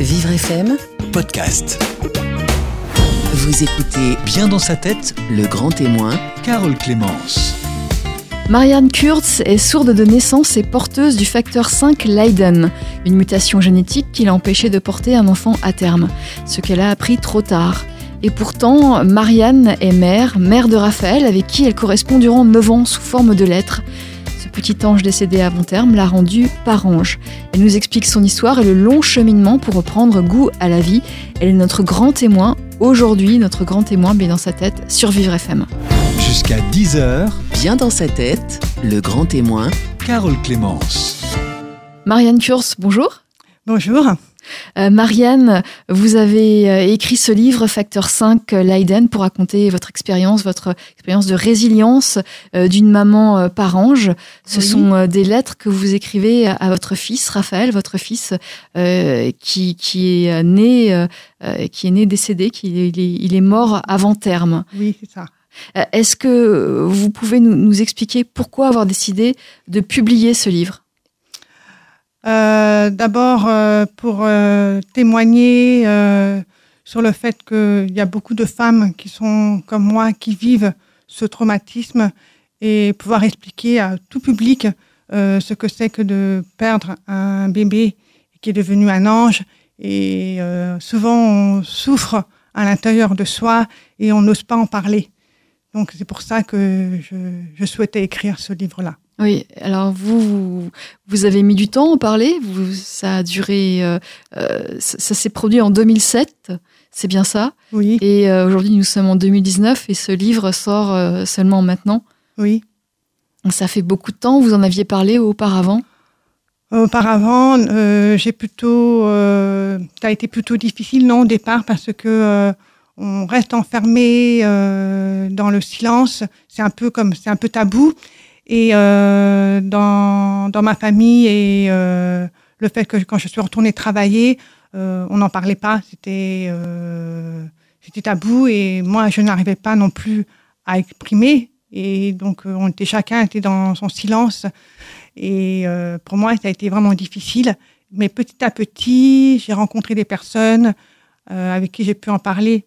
Vivre FM, podcast. vous écoutez Bien dans sa tête, Le Grand Témoin, Carole Clémence. Marianne Kurtz est sourde de naissance et porteuse du facteur 5 Leiden, une mutation génétique qui l'a empêchée de porter un enfant à terme, ce qu'elle a appris trop tard. Et pourtant, Marianne est mère, mère de Raphaël, avec qui elle correspond durant 9 ans sous forme de lettres. Petit ange décédé avant terme l'a rendue parange. Elle nous explique son histoire et le long cheminement pour reprendre goût à la vie. Elle est notre grand témoin, aujourd'hui notre grand témoin, bien dans sa tête, sur Vivre FM. Jusqu'à 10h, Bien dans sa tête, Le Grand Témoin, Carole Clémence. Marianne Kurz, bonjour. Bonjour. Euh, Marianne, vous avez euh, écrit ce livre Facteur 5 euh, Leiden pour raconter votre expérience, votre expérience de résilience euh, d'une maman euh, par ange. Ce Oui. sont des lettres que vous écrivez à, à votre fils Raphaël, votre fils qui, qui est né, qui est né décédé, qui il est, il est mort avant terme. Oui, c'est ça. Est-ce que vous pouvez nous, nous expliquer pourquoi avoir décidé de publier ce livre? Euh, D'abord, euh, pour euh, témoigner sur le fait qu'il y a beaucoup de femmes qui sont comme moi, qui vivent ce traumatisme et pouvoir expliquer à tout public ce que c'est que de perdre un bébé qui est devenu un ange. Et souvent, on souffre à l'intérieur de soi et on n'ose pas en parler. Donc, c'est pour ça que je, je souhaitais écrire ce livre-là. Oui, alors vous, vous, avez mis du temps à en parler. Vous, ça a duré, euh, euh, ça, ça s'est produit en 2007, c'est bien ça? Oui, Et euh, aujourd'hui, nous sommes en 2019 et ce livre sort euh, seulement maintenant. oui. Ça fait beaucoup de temps. Vous en aviez parlé auparavant? Auparavant, j'ai plutôt, ça a été plutôt difficile non au départ parce que on reste enfermé dans le silence. C'est un peu comme, c'est un peu tabou. Et euh, dans dans ma famille et euh, le fait que quand je suis retournée travailler, euh, on n'en parlait pas. C'était euh, c'était tabou et moi je n'arrivais pas non plus à exprimer. Et donc euh, on était chacun était dans son silence. Et euh, pour moi, ça a été vraiment difficile. Mais petit à petit, j'ai rencontré des personnes avec qui j'ai pu en parler.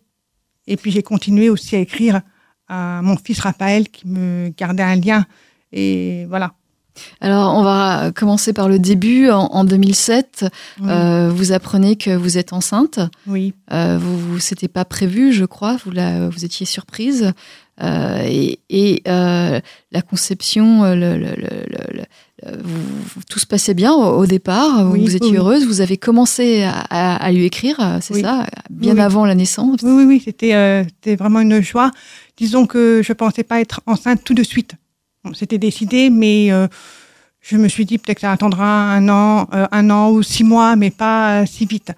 Et puis j'ai continué aussi à écrire à mon fils Raphaël qui me gardait un lien. Et voilà. Alors, on va commencer par le début. En, en 2007, Oui. euh, vous apprenez que vous êtes enceinte. oui. Euh, vous, vous c'était pas prévu, je crois. Vous la, vous étiez surprise. Euh, et et euh, la conception, le, le- le- le- le- vous- vous- tout se passait bien au, au départ. Vous, Oui, vous étiez oui, heureuse. Vous avez commencé à, à- à lui écrire, c'est ça, bien avant la naissance. Oui, oui, oui, c'était c'était vraiment une joie. Disons que je pensais pas être enceinte tout de suite. C'était décidé, mais euh, je me suis dit peut-être que ça attendra un an, euh, un an ou six mois, mais pas euh, si vite.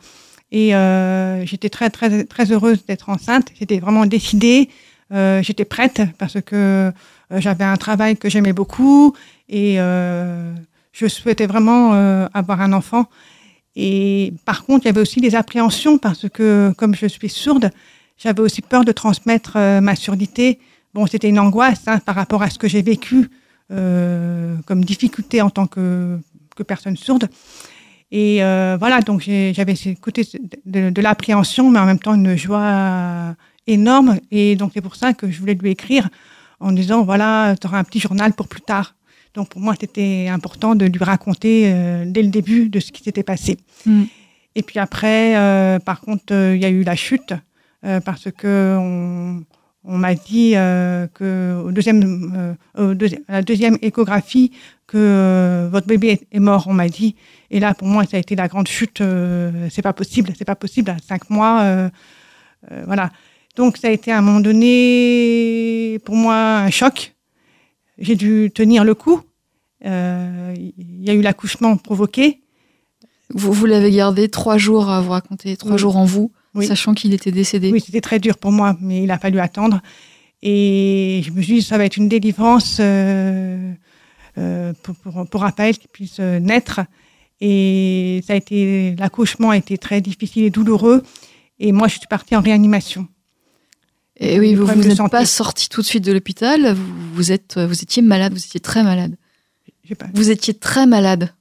Et euh, j'étais très, très, très heureuse d'être enceinte. J'étais vraiment décidée. Euh, j'étais prête parce que j'avais un travail que j'aimais beaucoup et je souhaitais vraiment avoir un enfant. Et par contre, il y avait aussi des appréhensions parce que comme je suis sourde, j'avais aussi peur de transmettre ma surdité. Bon, c'était une angoisse hein, par rapport à ce que j'ai vécu euh, comme difficulté en tant que, que personne sourde. Et euh, voilà, donc j'avais ce côté de, de l'appréhension, mais en même temps une joie énorme. Et donc c'est pour ça que je voulais lui écrire en disant, voilà, tu auras un petit journal pour plus tard. Donc pour moi, c'était important de lui raconter euh, dès le début de ce qui s'était passé. Mm. Et puis après, euh, par contre, euh, il y a eu la chute euh, parce que on, on m'a dit euh, que au deuxième, euh, au deuxi- à la deuxième échographie que euh, votre bébé est, mort. On m'a dit. Et là, pour moi, ça a été la grande chute. euh, c'est pas possible, c'est pas possible. À cinq mois, euh, voilà. Donc ça a été à un moment donné pour moi un choc. J'ai dû tenir le coup. Euh, Il y a eu l'accouchement provoqué. Vous, vous l'avez gardé trois jours à vous raconter, trois Oui. jours en vous, Oui. sachant qu'il était décédé. Oui, c'était très dur pour moi, mais il a fallu attendre. Et je me suis dit, ça va être une délivrance euh, euh, pour, pour, pour Raphaël qui puisse euh, naître. Et ça a été, l'accouchement a été très difficile et douloureux. Et moi, je suis partie en réanimation. Et oui, vous, vous n'êtes pas sorti tout de suite de l'hôpital. Vous, vous êtes, vous étiez malade. Vous étiez très malade. Pas- Vous étiez très malade.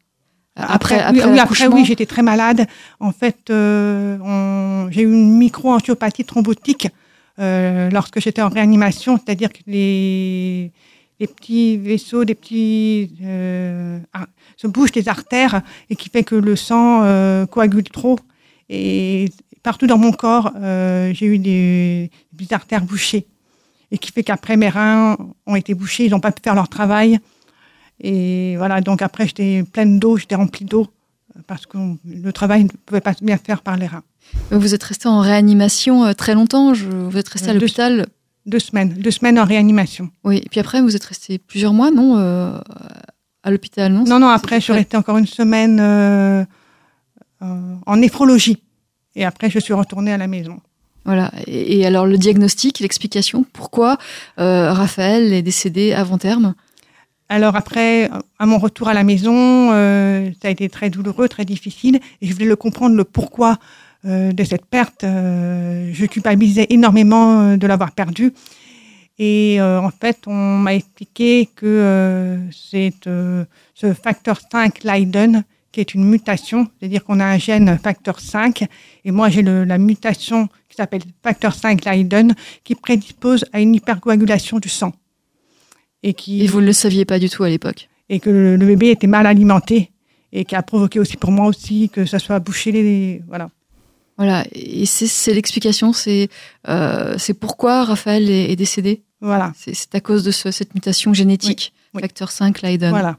Après, après, oui, après, oui, j'étais très malade. En fait, euh, j'ai eu une micro-angiopathie thrombotique euh, lorsque j'étais en réanimation, c'est-à-dire que les, les petits vaisseaux, des petits euh, ah, se bougent des artères et qui fait que le sang coagule trop. Et partout dans mon corps, j'ai eu des, des artères bouchées et qui fait qu'après mes reins ont été bouchés, ils n'ont pas pu faire leur travail. Et voilà, donc après, j'étais pleine d'eau, j'étais remplie d'eau, euh, parce que le travail ne pouvait pas bien faire par les reins. Vous êtes resté en réanimation euh, très longtemps. je- vous êtes resté à l'hôpital. Deux semaines, deux semaines en réanimation. Oui. Et puis après, vous êtes resté plusieurs mois, non euh, À l'hôpital, non? Non, non, après, je suis restée encore une semaine euh, euh, en néphrologie. Et après, je suis retournée à la maison. Voilà. Et, et alors le diagnostic, l'explication, pourquoi Raphaël est décédé avant terme? Alors après, à mon retour à la maison, euh, ça a été très douloureux, très difficile, et je voulais le comprendre le pourquoi euh, de cette perte. Euh, je culpabilisais énormément euh, de l'avoir perdu. Et euh, en fait, on m'a expliqué que euh, c'est ce facteur 5 Leiden qui est une mutation, c'est-à-dire qu'on a un gène facteur 5, et moi j'ai la mutation qui s'appelle facteur 5 Leiden, qui prédispose à une hypercoagulation du sang. Et qui Et vous ne le saviez pas du tout à l'époque. et que le, le bébé était mal alimenté et qui a provoqué aussi pour moi aussi que ça soit bouché les voilà. Voilà. Et c'est l'explication. C'est euh, c'est pourquoi Raphaël est, est décédé. Voilà, C'est à cause de ce- cette mutation génétique, Oui, oui. facteur 5 Leiden. voilà.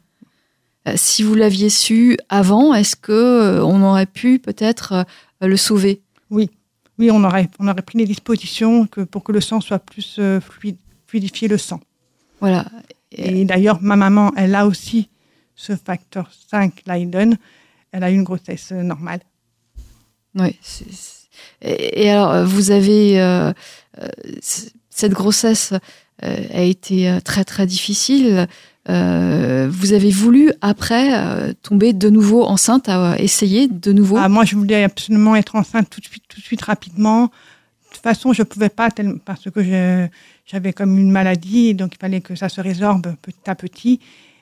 Euh, si vous l'aviez su avant, est-ce que euh, on aurait pu peut-être euh, le sauver? Oui, on aurait on aurait pris les dispositions que pour que le sang soit plus fluide, fluidifier le sang. Voilà. Et- d'ailleurs, ma maman, elle a aussi ce facteur 5 Leiden. Elle a eu une grossesse euh, normale. Oui. Et, et alors, euh, vous avez euh, cette grossesse euh, a été très très difficile. Euh, vous avez voulu après tomber de nouveau enceinte, à essayer de nouveau? Ah, moi, je voulais absolument être enceinte tout de suite, tout de suite, rapidement. De toute façon, je pouvais pas parce que je- j'avais comme une maladie, donc il fallait que ça se résorbe petit à petit.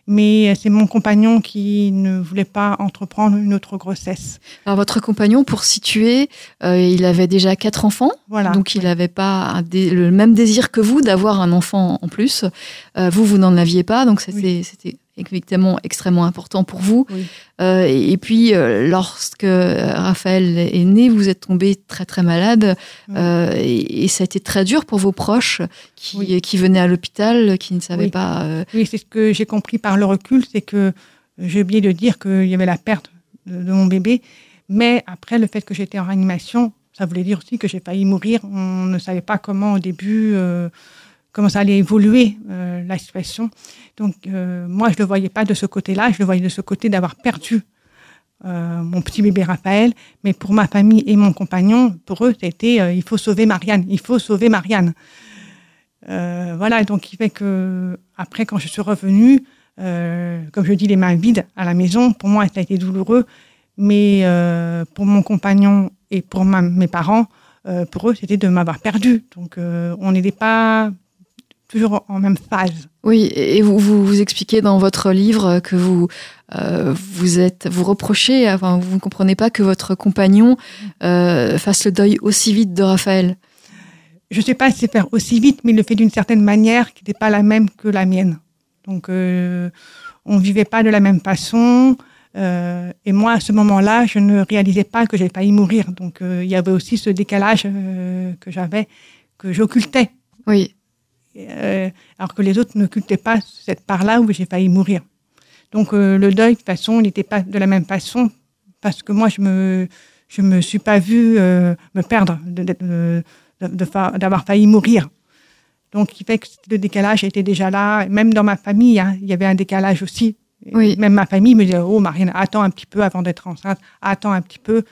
Mais c'est mon compagnon qui ne voulait pas entreprendre une autre grossesse. Alors votre compagnon, pour situer, euh, il avait déjà quatre enfants. Voilà. Donc il n'avait pas le même désir que vous d'avoir un enfant en plus. Euh, vous, vous n'en aviez pas, donc c'était c'était évidemment extrêmement important pour vous. Oui. Euh, et, et puis euh, lorsque Raphaël est né, vous êtes tombé très très malade Oui. euh, et, et ça a été très dur pour vos proches qui, Oui. qui venaient à l'hôpital, qui ne savaient pas. Oui, c'est ce que j'ai compris par le recul, c'est que j'ai oublié de dire qu'il y avait la perte de, de mon bébé. Mais après, le fait que j'étais en réanimation, ça voulait dire aussi que j'ai failli mourir. On ne savait pas comment au début, comment ça allait évoluer euh, la situation. Donc euh, moi, je ne le voyais pas de ce côté-là, je le voyais de ce côté d'avoir perdu euh, mon petit bébé Raphaël. Mais pour ma famille et mon compagnon, pour eux, c'était euh, il faut sauver Marianne, il faut sauver Marianne. Euh, voilà, donc il fait que après, quand je suis revenue, euh, comme je dis, les mains vides à la maison, pour moi, ça a été douloureux. Mais pour mon compagnon et pour ma- mes parents, euh, pour eux, c'était de m'avoir perdu. Donc, euh, on n'était pas toujours en même phase. Oui, et vous, vous vous expliquez dans votre livre que vous euh, vous êtes vous reprochez, enfin vous ne comprenez pas que votre compagnon euh, fasse le deuil aussi vite de Raphaël. Je ne sais pas si c'est faire aussi vite, mais il le fait d'une certaine manière qui n'était pas la même que la mienne. Donc, euh, on ne vivait pas de la même façon. Euh, et moi, à ce moment-là, je ne réalisais pas que j'allais failli mourir. Donc, euh, il y avait aussi ce décalage euh, que j'avais, que j'occultais. Oui, Euh, alors que les autres n'occultaient pas cette part-là où j'ai failli mourir. Donc euh, le deuil, de toute façon, il n'était pas de la même façon parce que moi, je me, je me suis pas vue euh, me perdre, de- de d'avoir failli mourir. Donc, il fait que le décalage était déjà là. Même dans ma famille, hein, il y avait un décalage aussi. Oui. Même ma famille me disait, oh Marianne, attends un petit peu avant d'être enceinte, attends un petit peu.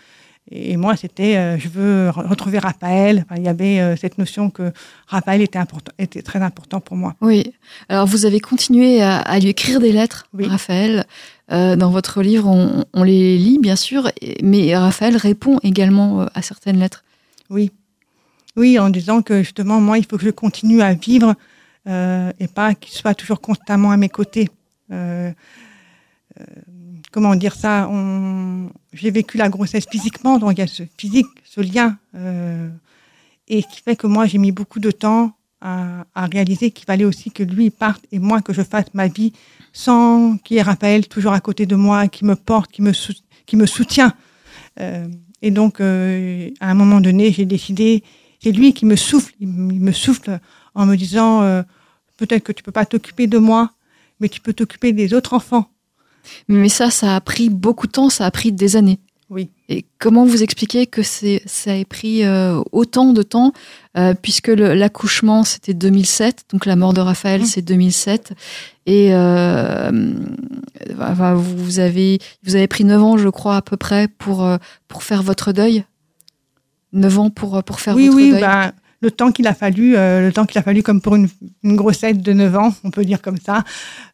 Et moi, c'était, euh, je veux re- retrouver Raphaël. Enfin, il y avait euh, cette notion que Raphaël était, important, était très important pour moi. oui. Alors vous avez continué à, à lui écrire des lettres, Oui. Raphaël. Euh, dans votre livre, on, on les lit bien sûr, mais Raphaël répond également à certaines lettres. Oui. Oui, en disant que justement, moi, il faut que je continue à vivre et pas qu'il soit toujours constamment à mes côtés. Comment dire ça. J'ai vécu la grossesse physiquement, donc il y a ce physique, ce lien, euh, et qui fait que moi j'ai mis beaucoup de temps à, réaliser qu'il fallait aussi que lui parte et moi que je fasse ma vie sans qu'il y ait Raphaël toujours à côté de moi, qui me porte, qui me, sou... qui me soutient. Euh, et donc, euh, à un moment donné, j'ai décidé, c'est lui qui me souffle, il me souffle en me disant, euh, peut-être que tu peux pas t'occuper de moi, mais tu peux t'occuper des autres enfants. Mais ça, ça a pris beaucoup de temps, ça a pris des années. Oui. Et comment vous expliquez que c'est, ça ait pris euh, autant de temps, euh, puisque l'accouchement c'était 2007, donc la mort de Raphaël Mhm. c'est 2007, et euh, enfin, vous avez vous avez pris 9 ans, je crois à peu près, pour pour faire votre deuil? 9 ans pour pour faire oui, votre oui, deuil? ben, le temps qu'il a fallu, euh, le temps qu'il a fallu comme pour une, une grossesse de 9 ans, on peut dire comme ça.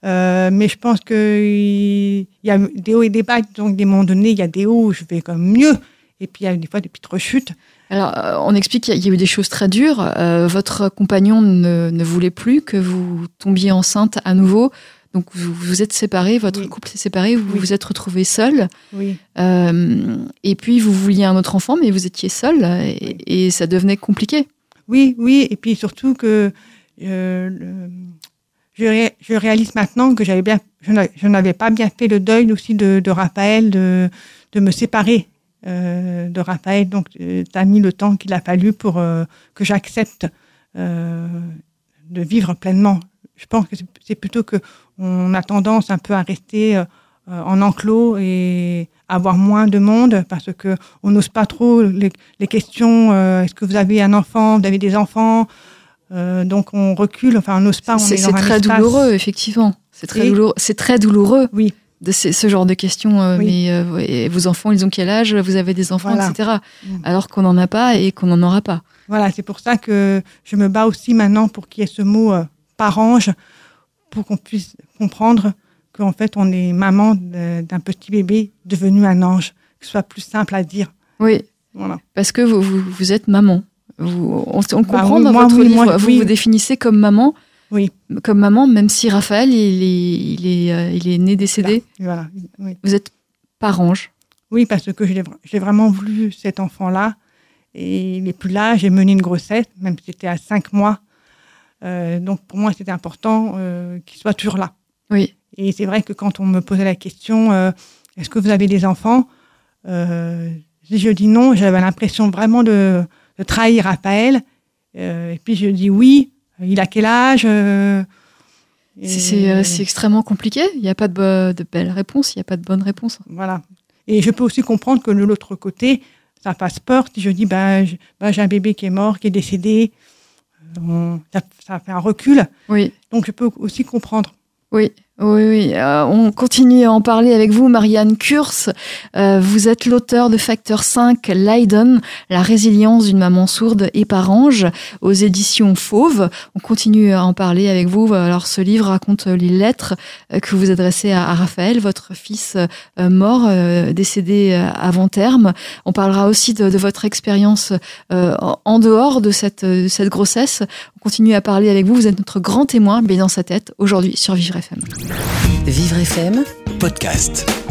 Euh, mais je pense que il y a des hauts et des bas. Donc, des moments donnés, il y a des hauts où je vais comme mieux. Et puis, il y a des fois des petites rechutes. Alors, euh, on explique qu'il y a- eu des choses très dures. Euh, votre compagnon ne, ne voulait plus que vous tombiez enceinte à nouveau. Donc, vous vous êtes séparés, votre Oui. couple s'est séparé, vous Oui. vous êtes retrouvés seul. Oui. Euh, et puis, vous vouliez un autre enfant, mais vous étiez seul et, et ça devenait compliqué. Oui, oui, et puis surtout que euh, je, ré- je réalise maintenant que j'avais bien, je n'a- je n'avais pas bien fait le deuil aussi de, Raphaël, de, me séparer euh, de Raphaël. Donc, tu as mis le temps qu'il a fallu pour euh, que j'accepte euh, de vivre pleinement. Je pense que c'est- plutôt que on a tendance un peu à rester euh, en enclos et avoir moins de monde parce que on n'ose pas trop les, les questions. euh, Est-ce que vous avez un enfant Vous avez des enfants Euh, Donc on recule. Enfin, on n'ose pas. C'est très espace- douloureux, effectivement. C'est très Et- douloureux. C'est très douloureux. Oui. De ce genre de questions. euh, Oui. Mais euh, et vos enfants, ils ont quel âge Vous avez des enfants, Voilà. etc. Mm. Alors qu'on n'en a pas et qu'on n'en aura pas. Voilà, c'est pour ça que je me bats aussi maintenant pour qu'il y ait ce mot euh, parange, pour qu'on puisse comprendre qu'en fait on est maman d'un petit bébé devenu un ange, que ce soit plus simple à dire. Oui. Voilà. Parce que vous, vous, vous êtes maman. Vous, on, Bah comprend oui, dans moi, votre oui, livre. moi, vous oui. vous définissez comme maman. Oui. Comme maman, même si Raphaël, il est, il est, euh, il est né décédé. Voilà. Oui. Vous êtes parange. Oui, parce que j'ai j'ai vraiment voulu cet enfant-là. Et il n'est plus là. J'ai mené une grossesse, même si c'était à cinq mois. Euh, donc pour moi, c'était important euh, qu'il soit toujours là. Oui. Et c'est vrai que quand on me posait la question, euh, est-ce que vous avez des enfants euh, Si je dis non, j'avais l'impression vraiment de, de trahir Raphaël. Euh, et puis je dis oui. Il a quel âge euh, C'est- euh, extrêmement compliqué. Il n'y a pas de, de belle réponse. Il n'y a pas de bonne réponse. Voilà. Et je peux aussi comprendre que de l'autre côté, ça fasse peur si je dis bah, j'ai un bébé qui est mort, qui est décédé. Euh, on- ça, ça fait un recul. Oui. Donc je peux aussi comprendre. Oui, oui, oui. Euh, on continue à en parler avec vous, Marianne Kurz. Euh, vous êtes l'auteur de Facteur 5, Leiden, la résilience d'une maman sourde et parange, aux éditions Fauve. On continue à en parler avec vous. Alors, ce livre raconte les lettres euh, que vous adressez à, Raphaël, votre fils euh, mort, euh, décédé avant terme. On parlera aussi de, votre expérience en- dehors de cette, de cette grossesse. On continue à parler avec vous. Vous êtes notre grand témoin, bien dans sa tête, aujourd'hui sur Vivre FM. Vivre FM, Podcast.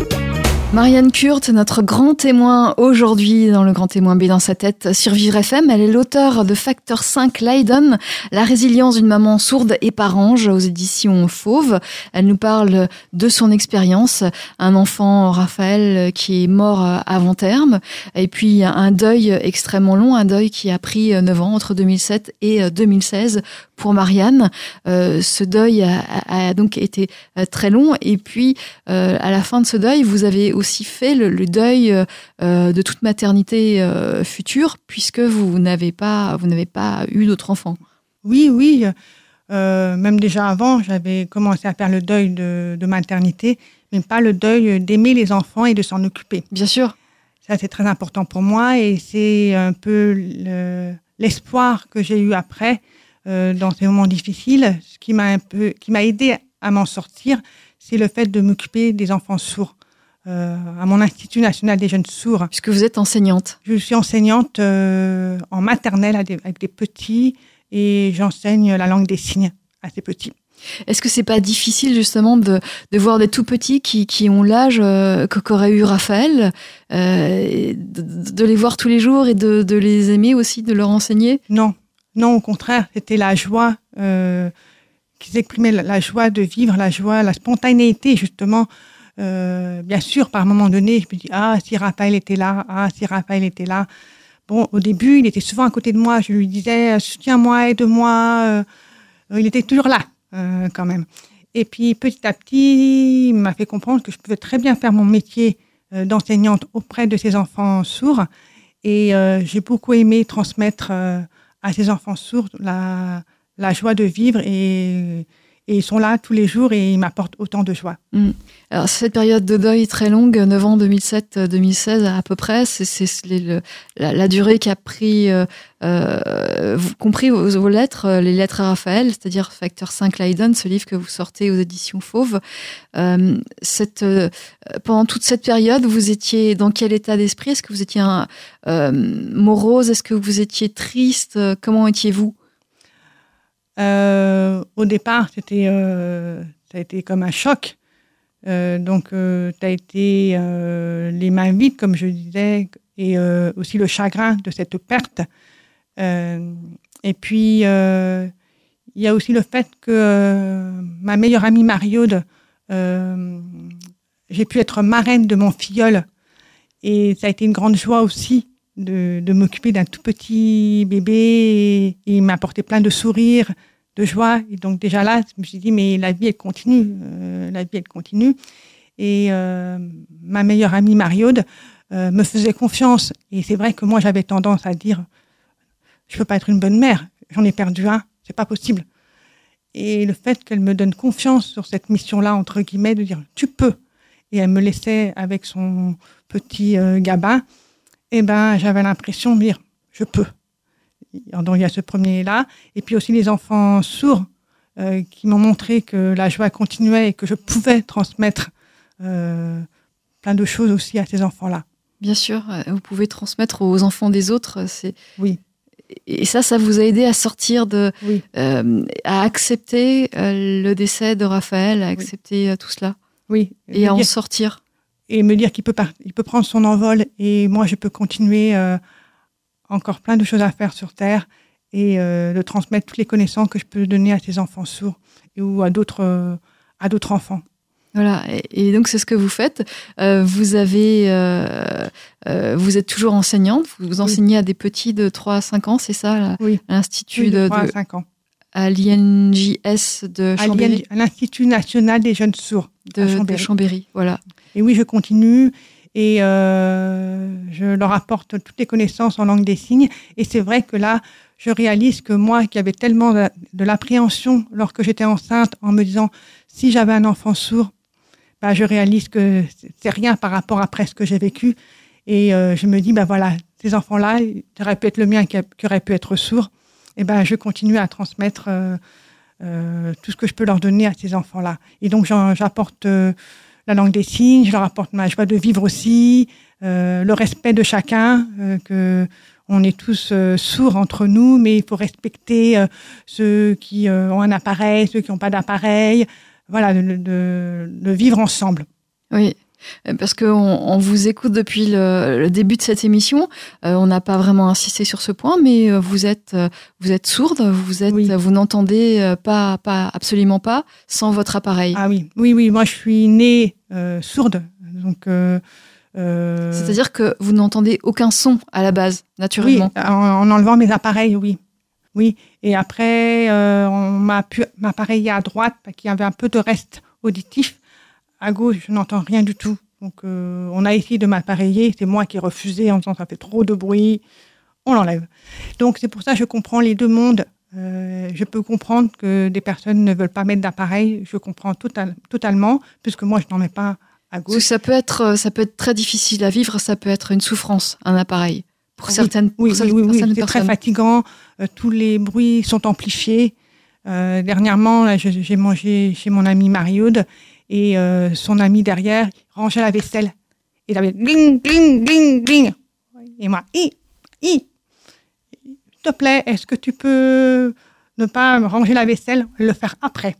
Marianne Kurt, notre grand témoin aujourd'hui dans le grand témoin B dans sa tête sur Vivre FM. Elle est l'auteur de Facteur 5 Leiden, la résilience d'une maman sourde et parange aux éditions Fauve. Elle nous parle de son expérience, un enfant, Raphaël, qui est mort avant terme, et puis un deuil extrêmement long, un deuil qui a pris 9 ans entre 2007 et 2016 pour Marianne. Euh, ce deuil a, donc été euh, très long, et puis euh, à la fin de ce deuil, vous avez aussi fait le, le deuil euh, de toute maternité euh, future, puisque vous n'avez pas, vous n'avez pas eu d'autres enfants. Oui, oui. euh, même déjà avant, j'avais commencé à faire le deuil de, de maternité, mais pas le deuil d'aimer les enfants et de s'en occuper. Bien sûr. Ça, c'est très important pour moi et c'est un peu le- l'espoir que j'ai eu après dans ces moments difficiles. Ce qui m'a un peu, qui m'a aidé à m'en sortir, c'est le fait de m'occuper des enfants sourds. Euh, à mon Institut national des jeunes sourds, Puisque vous êtes enseignante. je suis enseignante euh, en maternelle des- avec des petits et j'enseigne la langue des signes à ces petits. Est-ce que c'est pas difficile justement de, de voir des tout petits qui, qui ont l'âge euh, qu'aurait eu Raphaël, euh, de, de, les voir tous les jours et de, de, les aimer aussi, de leur enseigner? Non, non, au contraire, c'était la joie euh, qui s'exprimait, la joie de vivre, la joie, la spontanéité justement. Euh, bien sûr, par moment donné, je me dis ah si Raphaël était là, ah si Raphaël était là. Bon, au début, il était souvent à côté de moi. Je lui disais soutiens-moi, aide-moi. Euh, il était toujours là euh, quand même. Et puis petit à petit, il m'a fait comprendre que je pouvais très bien faire mon métier euh, d'enseignante auprès de ces enfants sourds. Et euh, j'ai beaucoup aimé transmettre euh, à ces enfants sourds la, la joie de vivre et, et, ils sont là tous les jours et ils m'apportent autant de joie. Mmh. Alors cette période de deuil très longue, 9 ans 2007-2016 à peu près, c'est la, la, durée qu'a pris, euh, euh, compris vos, lettres, euh, les lettres à Raphaël, c'est-à-dire Facteur 5 Leiden, ce livre que vous sortez aux éditions Fauve. Pendant toute cette période, vous étiez dans quel état d'esprit? Est-ce que vous étiez morose? Est-ce que vous étiez triste? Comment étiez-vous? Au départ, c'était ça a été comme un choc euh, donc, euh, tu as été euh, les mains vides, comme je disais, et euh, aussi le chagrin de cette perte. Euh, et puis, il y a aussi le fait que ma meilleure amie Mariode, j'ai pu être marraine de mon filleul. Et ça a été une grande joie aussi de, de m'occuper d'un tout petit bébé. Et, il m'a apporté plein de sourires, de joie. Et donc déjà là, je me suis dit, mais la vie, elle continue. Euh, la vie, elle continue. Et euh, ma meilleure amie Mariaude euh, me faisait confiance. Et c'est vrai que moi, j'avais tendance à dire, je peux pas être une bonne mère. J'en ai perdu un. C'est pas possible. Et le fait qu'elle me donne confiance sur cette mission-là, entre guillemets, de dire, tu peux. Et elle me laissait avec son petit euh, gabin. Eh ben, j'avais l'impression de dire, je peux. Donc il y a ce premier-là. Et puis aussi les enfants sourds euh, qui m'ont montré que la joie continuait et que je pouvais transmettre euh, plein de choses aussi à ces enfants-là. Bien sûr, vous pouvez transmettre aux enfants des autres. C'est oui. Et ça, ça vous a aidé à sortir de, oui. euh, à accepter le décès de Raphaël, à accepter oui. tout cela. Oui. Et à en sortir. Et me dire qu'il peut, il peut prendre son envol et moi, je peux continuer euh, encore plein de choses à faire sur Terre et euh, de transmettre toutes les connaissances que je peux donner à ces enfants sourds et, ou à d'autres euh, à d'autres enfants. Voilà, et, et donc c'est ce que vous faites. Vous avez, vous êtes toujours enseignante. Vous enseignez oui. à des petits de 3 à 5 ans, c'est ça, oui. à l'institut oui, de, de 3 à 5 ans. À l'INJS de Chambéry. À l'Institut national des jeunes sourds de Chambéry. de Chambéry. Voilà. Et oui, je continue et euh, je leur apporte toutes les connaissances en langue des signes. Et c'est vrai que là, je réalise que moi, qui avais tellement de, de l'appréhension lorsque j'étais enceinte, en me disant si j'avais un enfant sourd, bah, je réalise que c'est rien par rapport après ce que j'ai vécu. Et euh, je me dis, bah voilà, ces enfants-là, ça aurait pu être le mien qui, a, qui aurait pu être sourd. Et ben, je continue à transmettre euh, euh, tout ce que je peux leur donner à ces enfants-là. Et donc, j'apporte euh, la langue des signes, je leur apporte ma joie de vivre aussi, le respect de chacun, que on est tous euh, sourds entre nous, mais il faut respecter euh, ceux qui euh, ont un appareil, ceux qui n'ont pas d'appareil, voilà, de, de, de, vivre ensemble. Oui. Parce qu'on on vous écoute depuis le, le, début de cette émission, euh, on n'a pas vraiment insisté sur ce point, mais euh, vous êtes euh, vous êtes sourde, vous êtes oui. vous n'entendez euh, pas pas absolument pas sans votre appareil. Ah oui, oui, oui, moi je suis née euh, sourde, donc. Euh, C'est-à-dire que vous n'entendez aucun son à la base, naturellement. Oui, en, en enlevant mes appareils, oui. Oui, et après, euh, on m'a pu m'appareiller à droite parce qu'il y avait un peu de reste auditif. À gauche, je n'entends rien du tout. Donc, euh, on a essayé de m'appareiller. C'est moi qui ai refusé en disant ça fait trop de bruit. On l'enlève. Donc, c'est pour ça que je comprends les deux mondes. Euh, je peux comprendre que des personnes ne veulent pas mettre d'appareil. Je comprends total, totalement, puisque moi, je n'en mets pas à gauche. Ça peut, être, ça peut être très difficile à vivre. Ça peut être une souffrance, un appareil pour oui, certaines, oui, pour oui, oui, oui, c'est très fatigant. Euh, tous les bruits sont amplifiés. Euh, dernièrement, j'ai mangé chez mon ami Mariaude et euh, son ami derrière rangeait la vaisselle. Il avait gling, gling, gling, gling. Et moi, i, i. S'il te plaît, est-ce que tu peux ne pas ranger la vaisselle, le faire après?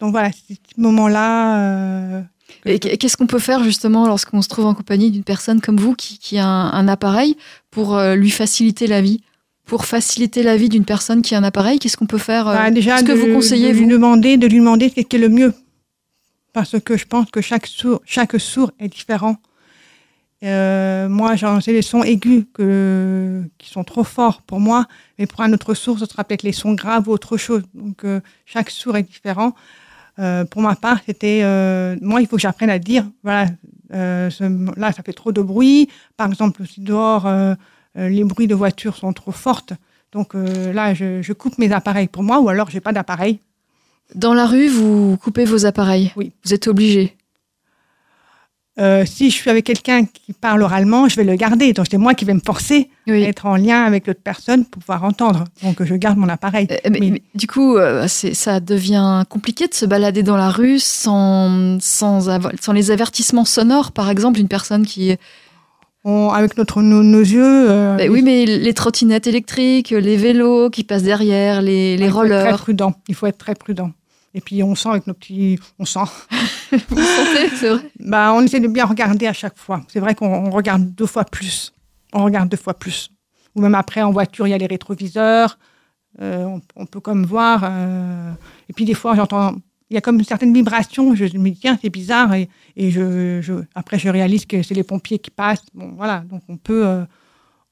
Donc voilà, ces petits moments-là. euh, Et qu'est-ce qu'on peut faire justement lorsqu'on se trouve en compagnie d'une personne comme vous qui, qui a un, un appareil pour euh, lui faciliter la vie? Pour faciliter la vie d'une personne qui a un appareil, qu'est-ce qu'on peut faire bah, déjà, Qu'est-ce que vous conseillez, de lui vous? demander, de lui demander ce qui est le mieux. Parce que je pense que chaque sourd, chaque sourd est différent. Euh, moi, sais les sons aigus que, qui sont trop forts pour moi, mais pour un autre sourd, ce sera peut-être les sons graves ou autre chose. Donc, euh, chaque sourd est différent. Euh, pour ma part, c'était euh, moi, il faut que j'apprenne à dire, voilà, euh, là, ça fait trop de bruit. Par exemple, si dehors, euh, les bruits de voiture sont trop fortes. Donc là, je, je coupe mes appareils pour moi, ou alors j'ai pas d'appareil. Dans la rue, vous coupez vos appareils. Oui. Vous êtes obligé. Euh, si je suis avec quelqu'un qui parle oralement, je vais le garder. Donc c'est moi qui vais me forcer Oui. à être en lien avec l'autre personne pour pouvoir entendre. Donc je garde mon appareil. Euh, mais, Mais- mais du coup, euh, ça devient compliqué de se balader dans la rue sans, sans, avoir- sans les avertissements sonores, par exemple, d'une personne qui... On- avec notre, nos, nos yeux, Bah oui, mais les trottinettes électriques, les vélos qui passent derrière, les, les il faut être très rollers. prudent. Il faut être très prudent. Et puis on sent avec nos petits, on sent. Vous sentez, c'est vrai Bah, on essaie de bien regarder à chaque fois. C'est vrai qu'on on regarde deux fois plus. On regarde deux fois plus. Ou même après, en voiture, il y a les rétroviseurs. Euh, on, on peut comme voir. euh, et puis des fois, j'entends. Il y a comme une certaine vibration. Je me dis, tiens, c'est bizarre. Et, et je, je- après, je réalise que c'est les pompiers qui passent. Bon, voilà. Donc, on peut. euh,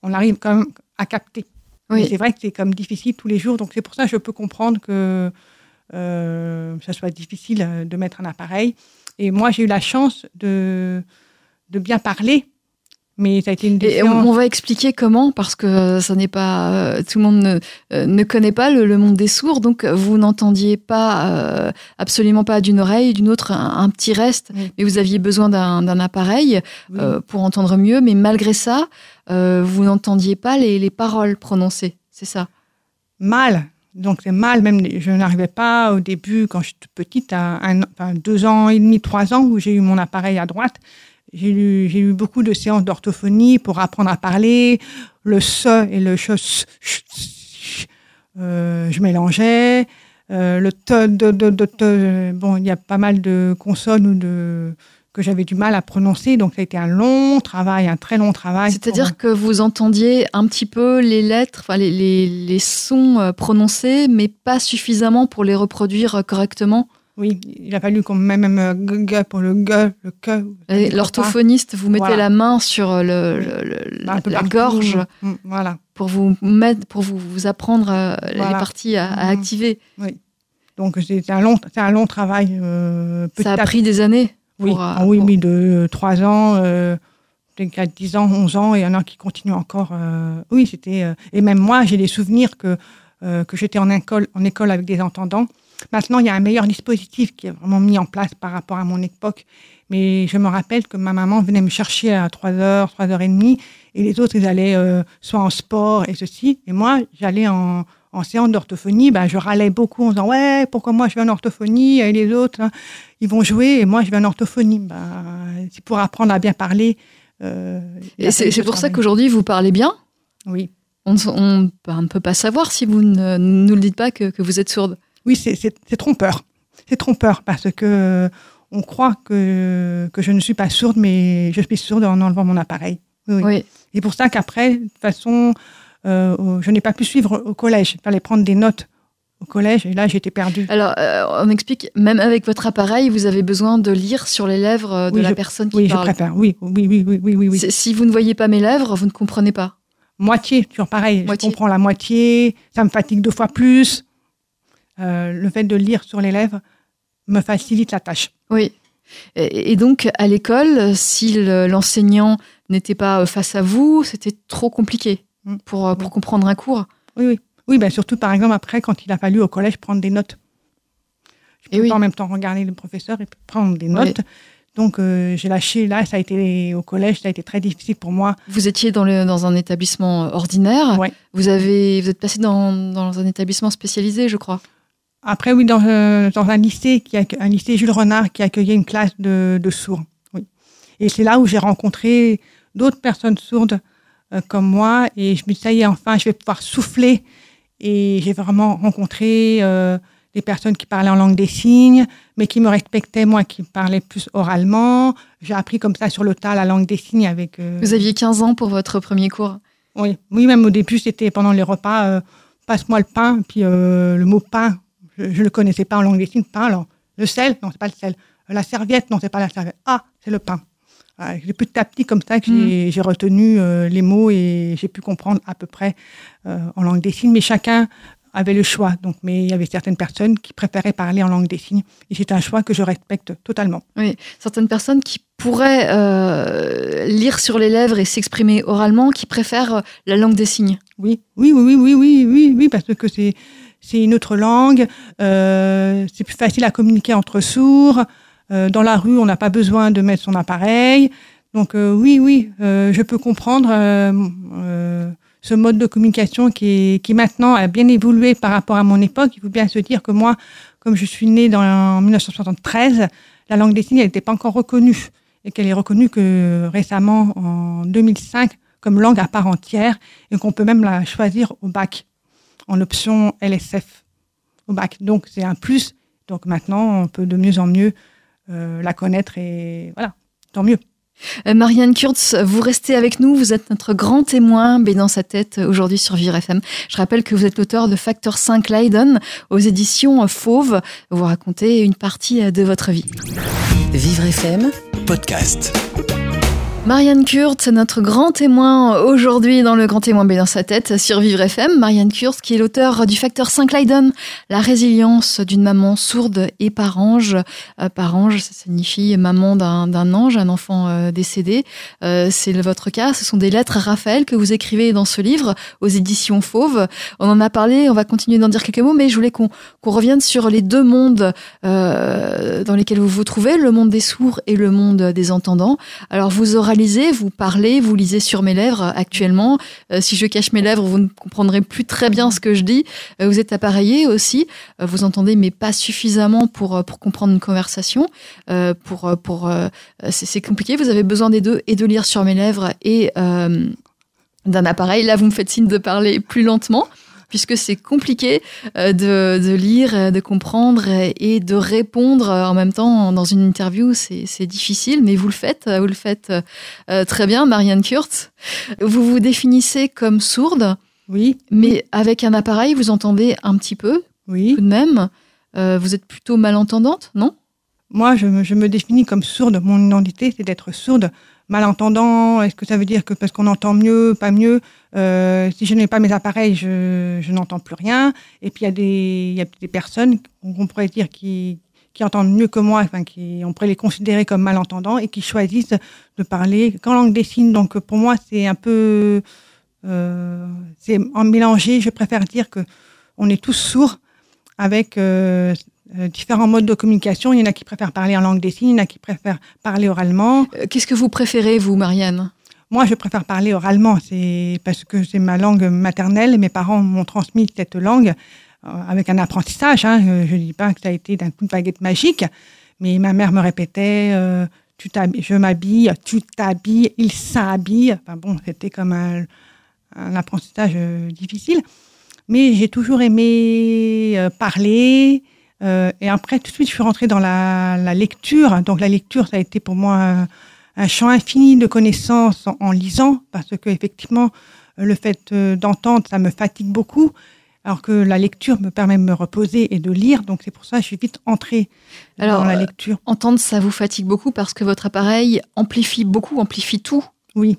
on arrive quand même à capter. Oui. C'est vrai que c'est comme difficile tous les jours. Donc, c'est pour ça que je peux comprendre que ça soit difficile euh, de mettre un appareil. Et moi, j'ai eu la chance de, de bien parler. Mais ça a été une Et on, va expliquer comment, parce que ça n'est pas euh, tout le monde ne, euh, ne connaît pas le, le monde des sourds, donc euh, vous n'entendiez pas euh, absolument pas d'une oreille, d'une autre un, un petit reste, Oui. mais vous aviez besoin d'un d'un appareil Oui. euh, pour entendre mieux, mais malgré ça, euh, vous n'entendiez pas les, les paroles prononcées, c'est ça? Mal. Donc c'est mal, même je n'arrivais pas au début, quand j'étais petite, à un, enfin, deux ans et demi, trois ans, où j'ai eu mon appareil à droite. J'ai eu, eu beaucoup de séances d'orthophonie pour apprendre à parler. Le se et le ch, euh, je mélangeais. Euh, le te, de, de, de, bon, il y a pas mal de consonnes ou de, que j'avais du mal à prononcer. Donc ça a été un long travail, un très long travail. pour- C'est-à-dire que vous entendiez un petit peu les lettres, enfin les, les, les sons euh, prononcés, mais pas suffisamment pour les reproduire euh, correctement Oui, il a fallu qu'on mette même euh, g, pour le g, le que. L'orthophoniste, vous mettez Voilà. la main sur le, le- le- Bah, la gorge Mm, Voilà. pour vous mettre, pour vous, vous apprendre les parties à, à Mhm. activer. Donc c'est un long, c'est un long travail. Euh, Ça a pris des années. Oui, euh, ah oui, pour- oui, de 3 ans, euh, peut-être qu'à 10 ans, 11 ans, et il y en a qui continuent encore. euh, oui, c'était. euh, et même moi, j'ai des souvenirs que, euh, que j'étais en école, en école avec des entendants. Maintenant, il y a un meilleur dispositif qui est vraiment mis en place par rapport à mon époque. Mais je me rappelle que ma maman venait me chercher à 3h, 3h30, et les autres, ils allaient euh, soit en sport et ceci. Et moi, j'allais en, en séance d'orthophonie, ben, je râlais beaucoup en disant Ouais, pourquoi moi je vais en orthophonie et les autres, hein, ils vont jouer et moi je vais en orthophonie. Ben, c'est pour apprendre à bien parler. euh, Et c'est pour ça qu'aujourd'hui, vous parlez bien? Oui, On, ne- peut pas savoir si vous ne nous le dites pas que, que vous êtes sourde. oui c'est- trompeur. C'est trompeur parce que on croit que, que je ne suis pas sourde, mais je suis sourde en enlevant mon appareil. Oui. C'est pour ça qu'après, de toute façon, euh, je n'ai pas pu suivre au collège. Il fallait prendre des notes au collège et là, j'étais perdue. Alors, euh, on explique, même avec votre appareil, vous avez besoin de lire sur les lèvres de Oui, la je- personne qui Oui, je parle. préfère. Oui, oui, oui, oui, oui, oui. Si vous ne voyez pas mes lèvres, vous ne comprenez pas. Moitié, toujours pareil. Moitié. Je comprends la moitié, ça me fatigue deux fois plus. Euh, le fait de lire sur les lèvres me facilite la tâche. Oui. Et, et donc, à l'école, si le- l'enseignant n'était pas face à vous, c'était trop compliqué. Pour, euh, pour Oui. comprendre un cours. Oui, oui. Oui, ben surtout par exemple après, quand il a fallu au collège prendre des notes. Je peux oui. pas en même temps regarder le professeur et prendre des notes. Donc euh, j'ai lâché. Là, ça a été au collège, ça a été très difficile pour moi. Vous étiez dans, le, dans un établissement euh, ordinaire. Ouais. Vous, avez, vous êtes passé dans, dans un établissement spécialisé, je crois. Après, oui, dans, euh, dans un lycée, qui un lycée Jules Renard qui accueillait une classe de, de sourds. Oui. Et c'est là où j'ai rencontré d'autres personnes sourdes euh, comme moi. Et je me dis, ça y est, enfin, je vais pouvoir souffler. Et j'ai vraiment rencontré euh, des personnes qui parlaient en langue des signes, mais qui me respectaient, moi qui parlais plus oralement. J'ai appris comme ça sur le tas la langue des signes avec... euh, Vous aviez 15 ans pour votre premier cours. oui, oui, même au début, c'était pendant les repas, passe-moi le pain, puis le mot pain, je ne le connaissais pas en langue des signes, pain, alors le sel, non, c'est pas le sel. La serviette, non, c'est pas la serviette. Ah, c'est le pain. Voilà, c'est petit à petit comme ça que j'ai j'ai retenu euh, les mots et j'ai pu comprendre à peu près euh, en langue des signes, mais chacun avait le choix. Donc, mais il y avait certaines personnes qui préféraient parler en langue des signes, et c'est un choix que je respecte totalement. Oui, certaines personnes qui pourraient euh, lire sur les lèvres et s'exprimer oralement, qui préfèrent la langue des signes. Oui, oui, oui, oui, oui, oui, oui, parce que c'est c'est une autre langue, c'est plus facile à communiquer entre sourds. Euh, dans la rue, on n'a pas besoin de mettre son appareil. Donc euh, oui, oui, euh, je peux comprendre ce mode de communication qui, est, qui maintenant a bien évolué par rapport à mon époque. Il faut bien se dire que moi, comme je suis née dans, en 1973, la langue des signes n'était pas encore reconnue et qu'elle est reconnue que récemment en 2005 comme langue à part entière et qu'on peut même la choisir au bac en option LSF au bac. Donc c'est un plus. Donc maintenant, on peut de mieux en mieux la connaître et voilà, tant mieux. Euh, Marianne Kurtz, vous restez avec nous, vous êtes notre grand témoin, dans sa tête, euh, aujourd'hui sur Vivre FM. Je rappelle que vous êtes l'auteur de Facteur 5 Leiden aux éditions Fauve. Vous racontez une partie euh, de votre vie. Vivre FM, Podcast. Marianne Kurtz, notre grand témoin aujourd'hui dans le grand témoin B dans sa tête sur Vivre FM. Marianne Kurtz qui est l'auteur du Facteur 5 Leiden, la résilience d'une maman sourde et par ange. Euh, par ange, ça signifie maman d'un ange, un enfant euh, décédé. Euh, C'est votre cas. Ce sont des lettres à Raphaël que vous écrivez dans ce livre aux éditions Fauve. On en a parlé, on va continuer d'en dire quelques mots, mais je voulais qu'on revienne sur les deux mondes dans lesquels vous vous trouvez, le monde des sourds et le monde des entendants. Alors vous vous parlez, vous lisez sur mes lèvres actuellement. Euh, si je cache mes lèvres, vous ne comprendrez plus très bien ce que je dis. Euh, vous êtes appareillé aussi, Euh, vous entendez, mais pas suffisamment pour pour comprendre une conversation. Pour pour c'est compliqué. Vous avez besoin des deux et de lire sur mes lèvres et d'un appareil. Là, vous me faites signe de parler plus lentement. Puisque c'est compliqué euh, de, de lire, euh, de comprendre et, de répondre euh, en même temps dans une interview, c'est difficile, mais vous le faites, vous le faites très bien, Marianne Kurtz. Vous vous définissez comme sourde, Oui, mais avec un appareil, vous entendez un petit peu, oui. tout de même. Euh, vous êtes plutôt malentendante, non? Moi, je me, je me définis comme sourde. Mon identité, c'est d'être sourde. Malentendant, est-ce que ça veut dire que parce qu'on entend mieux, pas mieux euh, Si je n'ai pas mes appareils, je, n'entends plus rien. Et puis, il y a des, personnes qu'on pourrait dire qui, qui entendent mieux que moi, enfin, qui, on pourrait les considérer comme malentendants et qui choisissent de parler qu'en langue des signes. Donc, pour moi, c'est un peu... Euh, c'est en mélangé. Je préfère dire que on est tous sourds avec euh, euh, différents modes de communication. Il y en a qui préfèrent parler en langue des signes, il y en a qui préfèrent parler oralement. Euh, Qu'est-ce que vous préférez, vous, Marianne? Moi, je préfère parler oralement, c'est parce que c'est ma langue maternelle. Mes parents m'ont transmis cette langue euh, avec un apprentissage. Hein. Je ne dis pas que ça a été d'un coup de baguette magique, mais ma mère me répétait euh, tu je m'habille, tu t'habilles, il s'habille. Enfin bon, c'était comme un, un apprentissage difficile. Mais j'ai toujours aimé parler. Euh, et après, tout de suite, je suis rentrée dans la, la lecture. Donc la lecture, ça a été pour moi un, un champ infini de connaissances en, en lisant, parce que effectivement, le fait euh, d'entendre, ça me fatigue beaucoup, alors que la lecture me permet de me reposer et de lire. Donc c'est pour ça que je suis vite entrée Alors, dans la euh, lecture. Entendre, ça vous fatigue beaucoup parce que votre appareil amplifie beaucoup, amplifie tout. Oui,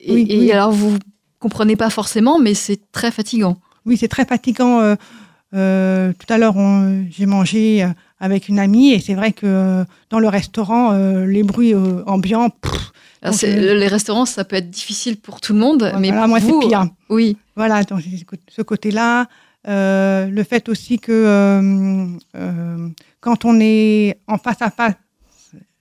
Et, Oui, et oui. alors, vous comprenez pas forcément, mais c'est très fatigant. oui, c'est très fatigant. euh, euh, tout à l'heure, j'ai mangé euh, avec une amie et c'est vrai que euh, dans le restaurant, les bruits ambiants, pff, Donc, euh, les restaurants, ça peut être difficile pour tout le monde, mais voilà, pour moi vous, c'est pire. Oui, Voilà, donc ce côté-là. Euh, le fait aussi que euh, euh, quand on est en face à face,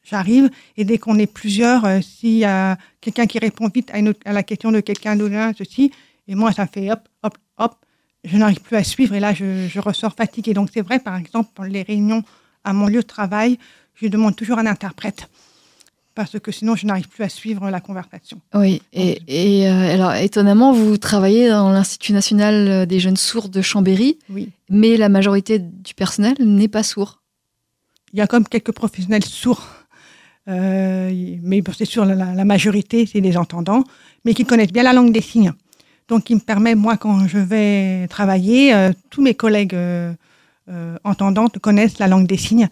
j'arrive, et dès qu'on est plusieurs, s'il y a quelqu'un qui répond vite à, une autre- à la question de quelqu'un d'autre, ceci, et moi ça fait hop, je n'arrive plus à suivre, et là je, je ressors fatiguée. Donc c'est vrai, par exemple, pour les réunions à mon lieu de travail, je demande toujours un interprète parce que sinon je n'arrive plus à suivre la conversation. Oui, et, et euh, alors étonnamment, vous travaillez dans l'Institut national des jeunes sourds de Chambéry, Oui. mais la majorité du personnel n'est pas sourd. Il y a comme quelques professionnels sourds, euh, mais c'est sûr, la, la majorité, c'est des entendants, mais qui connaissent bien la langue des signes. Donc, il me permet, moi, quand je vais travailler, euh, tous mes collègues euh, euh, entendants connaissent la langue des signes.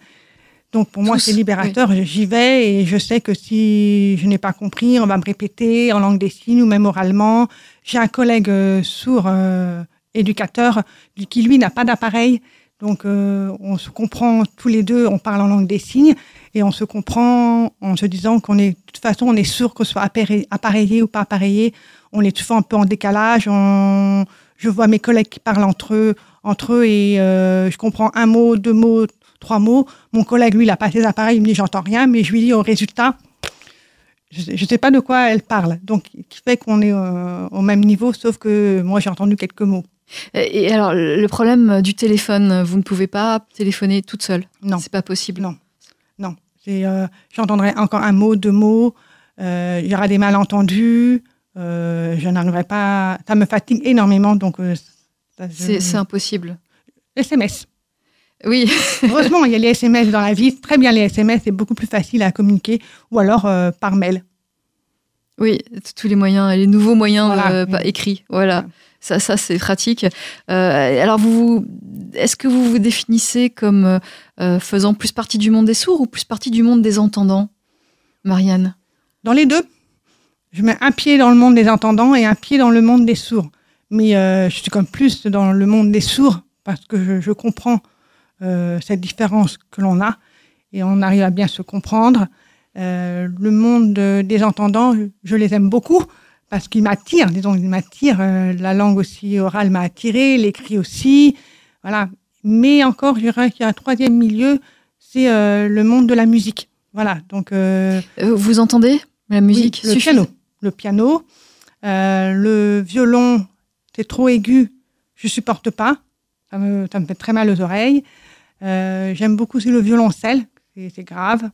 Donc, pour moi, c'est libérateur. J'y vais et je sais que si je n'ai pas compris, on va me répéter en langue des signes ou même oralement. J'ai un collègue sourd, éducateur, qui, lui, n'a pas d'appareil. Donc, euh, on se comprend tous les deux, on parle en langue des signes et on se comprend en se disant qu'on est, de toute façon, on est sûr que ce soit appareillé, appareillé ou pas appareillé. On est toujours un peu en décalage. On, je vois mes collègues qui parlent entre eux, entre eux et euh, je comprends un mot, deux mots, trois mots. Mon collègue, lui, il a pas ses appareils, il me dit j'entends rien, mais je lui dis au résultat, je ne sais pas de quoi elle parle. Donc, qui fait qu'on est euh, au même niveau, sauf que moi, j'ai entendu quelques mots. Et alors, le problème du téléphone, vous ne pouvez pas téléphoner toute seule? Non. C'est pas possible? Non. Non. Euh, J'entendrai encore un mot, deux mots. Il y aura des malentendus. Euh, je n'arriverai pas. Ça me fatigue énormément. Donc, euh, je- C'est impossible. SMS. Oui, Heureusement, il y a les SMS dans la vie. Très bien, les SMS, c'est beaucoup plus facile à communiquer. Ou alors euh, par mail. oui, tous les moyens, les nouveaux moyens Voilà, euh, oui. écrits. Voilà. Ouais. Ça, ça c'est pratique. Euh, alors, vous, est-ce que vous vous définissez comme faisant plus partie du monde des sourds ou plus partie du monde des entendants, Marianne? Dans les deux, je mets un pied dans le monde des entendants et un pied dans le monde des sourds. Mais euh, je suis comme plus dans le monde des sourds parce que je, je comprends euh, cette différence que l'on a et on arrive à bien se comprendre. Euh, le monde de- des entendants, je, je les aime beaucoup parce qu'ils m'attirent, disons, ils m'attirent. La langue aussi orale m'a attiré, l'écrit aussi, voilà. Mais encore, je dirais qu'il y a un troisième milieu, c'est le monde de la musique. Voilà, donc Vous entendez la musique? oui, le piano. Le piano. Euh, le violon, c'est trop aigu, je supporte pas. Ça me, fait très mal aux oreilles. Euh, J'aime beaucoup aussi le violoncelle, c'est grave.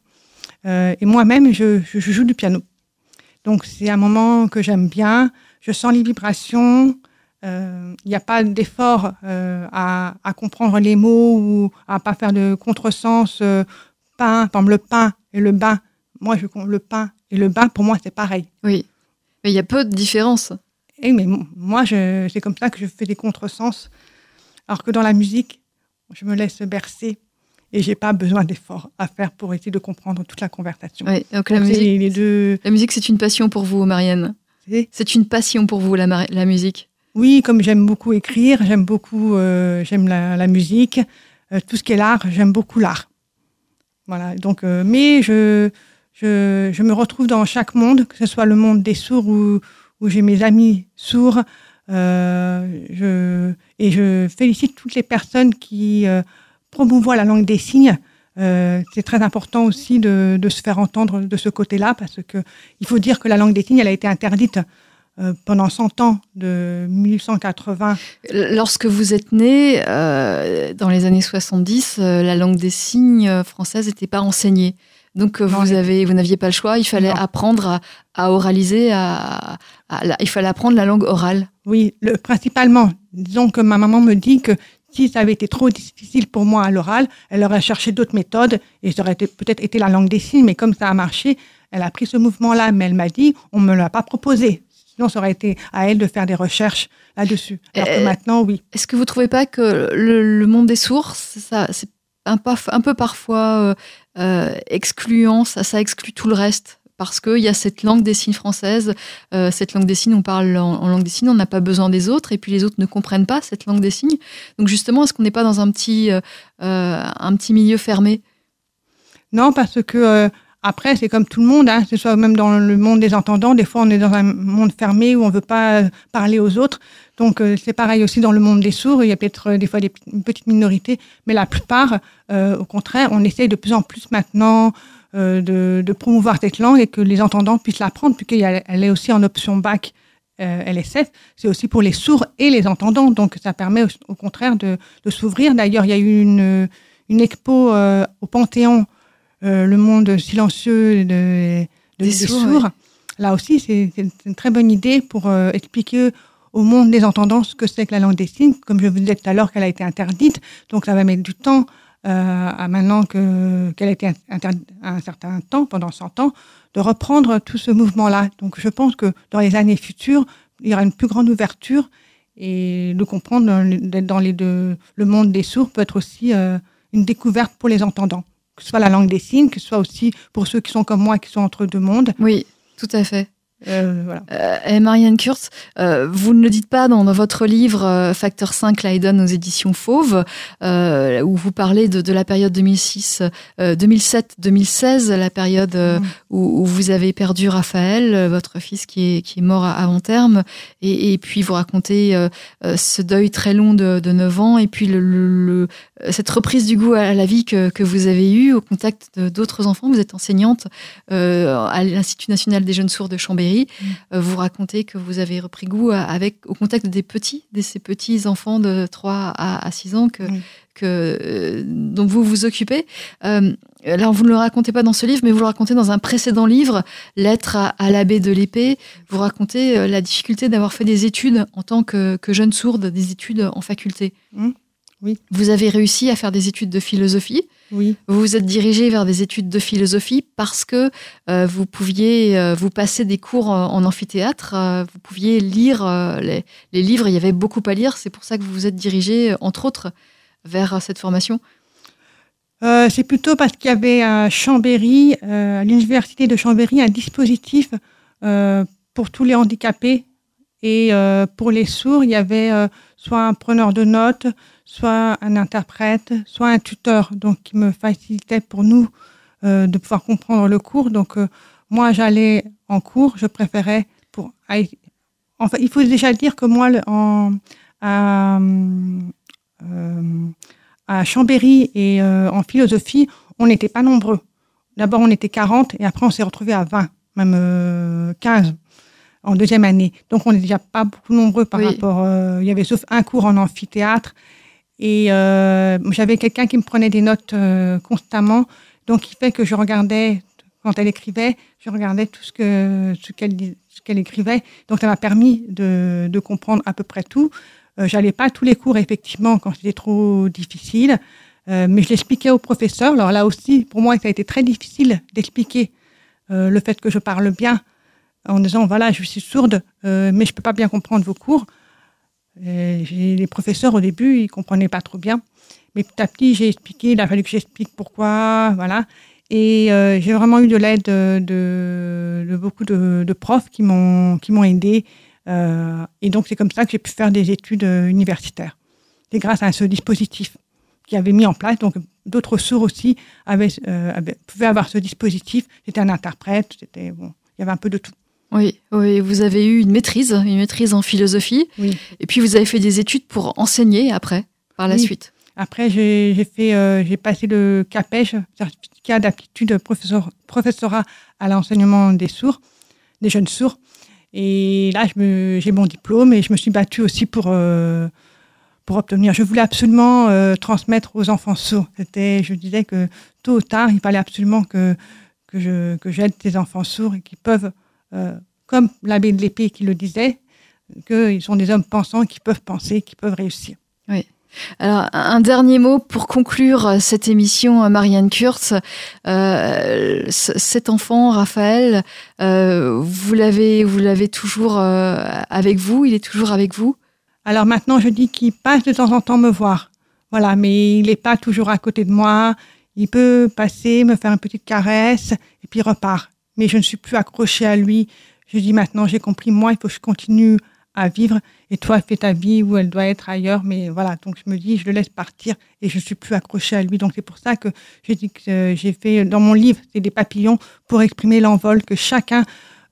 Euh, et moi-même, je, joue du piano. Donc c'est un moment que j'aime bien. Je sens les vibrations. Il n'y a pas d'effort à, comprendre les mots ou à pas faire de contresens. Pain, par le pain et le bain. Moi, je, le pain et le bain, pour moi, c'est pareil. Oui. Mais il y a peu de différence. Et mais moi, je- c'est comme ça que je fais des contresens. Alors que dans la musique, je me laisse bercer et j'ai pas besoin d'efforts à faire pour essayer de comprendre toute la conversation. Donc la Donc, musique, les, deux. la musique, c'est une passion pour vous, Marianne. c'est- une passion pour vous, la, musique. Oui, comme j'aime beaucoup écrire, j'aime beaucoup, euh, j'aime la, la musique, euh, tout ce qui est l'art, j'aime beaucoup l'art. Voilà. Donc, euh, mais je, je, me retrouve dans chaque monde, que ce soit le monde des sourds où, où j'ai mes amis sourds. euh, et je félicite toutes les personnes qui euh, promouvoient la langue des signes. Euh, c'est très important aussi de, se faire entendre de ce côté-là parce que il faut dire que la langue des signes, a été interdite euh, pendant 100 ans, de 1880. Lorsque vous êtes né, dans les années 70, euh, la langue des signes française n'était pas enseignée. Donc euh, vous avez, vous n'aviez pas le choix. Il fallait Non. apprendre à, à oraliser, à, à- la- il fallait apprendre la langue orale. Oui, le, principalement. Disons que ma maman me dit que si ça avait été trop difficile pour moi à l'oral, elle aurait cherché d'autres méthodes et ça aurait peut-être été la langue des signes, mais comme ça a marché, elle a pris ce mouvement-là, mais elle m'a dit, on me l'a pas proposé. Sinon, ça aurait été à elle de faire des recherches là-dessus. Alors que Euh, maintenant, oui. Est-ce que vous trouvez pas que le, le monde des sourds, c'est ça, c'est un peu parfois euh, euh, excluant, ça, ça exclut tout le reste parce qu'il y a cette langue des signes française, euh, cette langue des signes, on parle en, langue des signes, on n'a pas besoin des autres, et puis les autres ne comprennent pas cette langue des signes. Donc justement, est-ce qu'on n'est pas dans un petit, euh, un petit milieu fermé? Non, parce que après, c'est comme tout le monde, hein, que ce soit même dans le monde des entendants, des fois on est dans un monde fermé où on veut pas euh, parler aux autres. Donc euh, c'est pareil aussi dans le monde des sourds, il y a peut-être euh, des fois des, p- une petite minorité, mais la plupart, euh, au contraire, on essaye de plus en plus maintenant euh, de, de promouvoir cette langue et que les entendants puissent l'apprendre, puisqu'elle elle est aussi en option bac euh, LSF, c'est aussi pour les sourds et les entendants, donc ça permet au, contraire de, de s'ouvrir. D'ailleurs, il y a eu une, une expo au Panthéon euh, le monde silencieux de, de- Des des sourds. Là aussi, c'est une très bonne idée pour euh, expliquer au monde des entendants ce que c'est que la langue des signes. Comme je vous disais tout à l'heure qu'elle a été interdite, donc ça va mettre du temps euh, à maintenant que qu'elle a été interdite un certain temps, pendant 100 ans, de reprendre tout ce mouvement-là. Donc je pense que dans les années futures, il y aura une plus grande ouverture et de comprendre d'être dans les deux, le monde des sourds peut être aussi euh, une découverte pour les entendants. Que ce soit la langue des signes, que ce soit aussi pour ceux qui sont comme moi, qui sont entre deux mondes. Oui, tout à fait. Euh, voilà. Euh, et Marianne Kurtz, euh, vous ne le dites pas dans, dans votre livre Facteur 5 Leiden aux éditions Fauve, où vous parlez de, de la période 2006, euh, 2007-2016, la période Mm. où, où vous avez perdu Raphaël, votre fils qui est, qui est mort avant terme, et, et puis vous racontez ce deuil très long de, de 9 ans, et puis le, le- le- cette reprise du goût à la vie que, que vous avez eue au contact d'autres enfants. Vous êtes enseignante à l'Institut national des jeunes sourds de Chambéry. Euh, vous racontez que vous avez repris goût avec, au contact des petits, de ces petits enfants de 3 à, à 6 ans que, euh, dont vous vous occupez. Euh, alors, vous ne le racontez pas dans ce livre, mais vous le racontez dans un précédent livre, Lettre à, à l'abbé de l'épée. Vous racontez euh, la difficulté d'avoir fait des études en tant que, que jeune sourde, des études en faculté. Mm. Oui. Vous avez réussi à faire des études de philosophie. Oui, Vous vous êtes dirigé vers des études de philosophie parce que euh, vous pouviez euh, vous passer des cours en, en amphithéâtre, euh, vous pouviez lire euh, les, les livres, il y avait beaucoup à lire, c'est pour ça que vous vous êtes dirigé, euh, entre autres, vers euh, cette formation. Euh, c'est plutôt parce qu'il y avait à Chambéry, euh, à l'université de Chambéry, un dispositif euh, pour tous les handicapés. Et euh, pour les sourds, il y avait euh, soit un preneur de notes, soit un interprète, soit un tuteur, donc qui me facilitait pour nous euh, de pouvoir comprendre le cours. Donc euh, moi, j'allais en cours, je préférais pour. Enfin, il faut déjà dire que moi, le- en, à, euh, à Chambéry et en philosophie, on n'était pas nombreux. D'abord, on était 40 et après, on s'est retrouvés à 20, même euh, 15 en deuxième année. Donc, on n'est déjà pas beaucoup nombreux par Oui. rapport. il y avait sauf un cours en amphithéâtre. Et euh, j'avais quelqu'un qui me prenait des notes euh, constamment. Donc, il fait que je regardais, quand elle écrivait, je regardais tout ce que ce qu'elle ce écrivait. Donc, ça m'a permis de, de comprendre à peu près tout. Euh, J'allais pas à tous les cours, effectivement, quand c'était trop difficile. Euh, mais je l'expliquais au professeur. Alors là aussi, pour moi, ça a été très difficile d'expliquer euh, le fait que je parle bien en disant voilà, je suis sourde, euh, mais je peux pas bien comprendre vos cours. J'ai- les professeurs au début, ils comprenaient pas trop bien, mais petit à petit, j'ai expliqué. Il a fallu que j'explique pourquoi, voilà. Et euh, j'ai vraiment eu de l'aide de, beaucoup de, profs qui m'ont qui aidé. Euh, et donc c'est comme ça que j'ai pu faire des études euh, universitaires. C'est grâce à ce dispositif qui avait mis en place. Donc d'autres sourds aussi euh, pouvaient avoir ce dispositif. C'était un interprète, c'était bon, il y avait un peu de tout. Oui, oui, vous avez eu une maîtrise, une maîtrise en philosophie, Oui. et puis vous avez fait des études pour enseigner après, par la Oui. suite. Après, j'ai fait, euh, j'ai passé le CAPEJ, certificat d'aptitude professeur, professorat à l'enseignement des sourds, des jeunes sourds. Et là, j'ai mon diplôme et je me suis battue aussi pour, euh, pour obtenir. Je voulais absolument euh, transmettre aux enfants sourds. C'était, je disais que tôt ou tard, il fallait absolument que, que je que j'aide ces enfants sourds et qui peuvent, comme l'abbé de l'épée qui le disait, qu'ils sont des hommes pensants qui peuvent penser, qui peuvent réussir. Alors, un dernier mot pour conclure euh, cette émission, euh, Marianne Kurtz. Euh, cet enfant, Raphaël, euh, vous l'avez, vous l'avez toujours euh, avec vous. Il est toujours avec vous? Alors maintenant, je dis qu'il passe de temps en temps me voir. Voilà, mais il n'est pas toujours à côté de moi. Il peut passer, me faire une petite caresse, et puis il repart. Mais je ne suis plus accrochée à lui. Je dis maintenant, j'ai compris, moi, il faut que je continue à vivre, et toi, fais ta vie où elle doit être ailleurs. Mais voilà, donc je me dis, je le laisse partir, et je ne suis plus accrochée à lui. Donc c'est pour ça que j'ai euh, fait, dans mon livre, c'est des papillons, pour exprimer l'envol, que chacun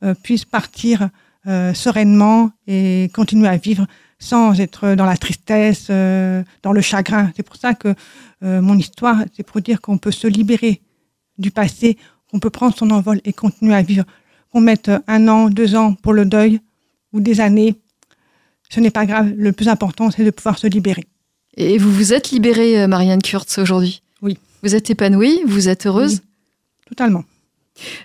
euh, puisse partir euh, sereinement et continuer à vivre sans être dans la tristesse, euh, dans le chagrin. C'est pour ça que euh, mon histoire, c'est pour dire qu'on peut se libérer du passé, qu'on peut prendre son envol et continuer à vivre. Qu'on mette un an, deux ans pour le deuil ou des années, ce n'est pas grave. Le plus important, c'est de pouvoir se libérer. Et vous vous êtes libérée, euh, Marianne Kurtz, aujourd'hui? Oui. Vous êtes épanouie, vous êtes heureuse? Oui, totalement.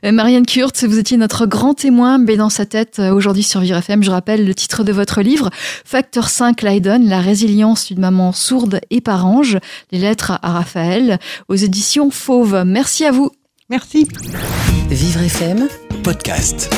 Euh, Marianne Kurtz, vous étiez notre grand témoin, mais dans sa tête euh, aujourd'hui sur Vivre FM. Je rappelle le titre de votre livre, Facteur 5 Leiden, la résilience d'une maman sourde et par ange, les lettres à Raphaël, aux éditions Fauve. Merci à vous. Merci. Vivre FM Podcast.